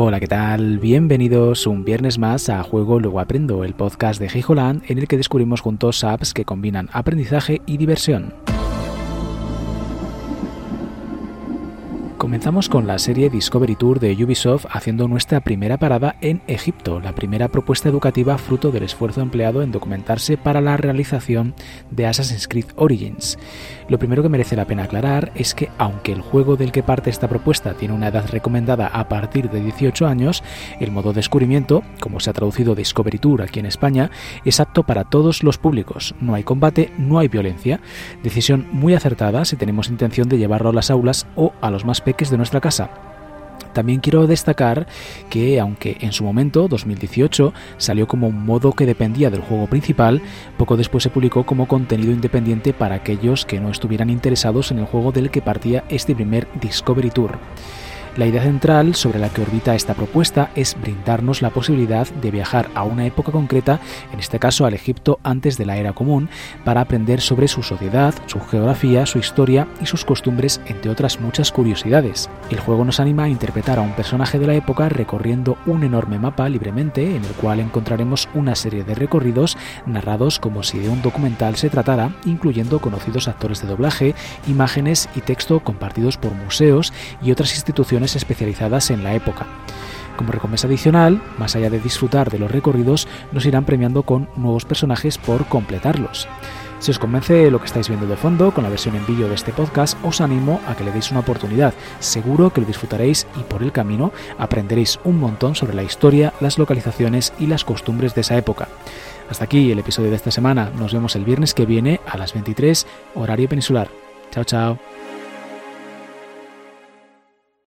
Hola, ¿qué tal? Bienvenidos un viernes más a Juego Luego Aprendo, el podcast de Heijoland en el que descubrimos juntos apps que combinan aprendizaje y diversión. Comenzamos con la serie Discovery Tour de Ubisoft haciendo nuestra primera parada en Egipto, la primera propuesta educativa fruto del esfuerzo empleado en documentarse para la realización de Assassin's Creed Origins. Lo primero que merece la pena aclarar es que aunque el juego del que parte esta propuesta tiene una edad recomendada a partir de 18 años, el modo descubrimiento, como se ha traducido Discovery Tour aquí en España, es apto para todos los públicos. No hay combate, no hay violencia. Decisión muy acertada si tenemos intención de llevarlo a las aulas o a los más de nuestra casa. También quiero destacar que, aunque en su momento, 2018, salió como un modo que dependía del juego principal, poco después se publicó como contenido independiente para aquellos que no estuvieran interesados en el juego del que partía este primer Discovery Tour. La idea central sobre la que orbita esta propuesta es brindarnos la posibilidad de viajar a una época concreta, en este caso al Egipto antes de la era común, para aprender sobre su sociedad, su geografía, su historia y sus costumbres, entre otras muchas curiosidades. El juego nos anima a interpretar a un personaje de la época recorriendo un enorme mapa libremente, en el cual encontraremos una serie de recorridos narrados como si de un documental se tratara, incluyendo conocidos actores de doblaje, imágenes y texto compartidos por museos y otras instituciones especializadas en la época. Como recompensa adicional, más allá de disfrutar de los recorridos, nos irán premiando con nuevos personajes por completarlos. Si os convence lo que estáis viendo de fondo con la versión en vídeo de este podcast, os animo a que le deis una oportunidad. Seguro que lo disfrutaréis y por el camino aprenderéis un montón sobre la historia, las localizaciones y las costumbres de esa época. Hasta aquí el episodio de esta semana. Nos vemos el viernes que viene a las 23, horario peninsular. Chao, chao.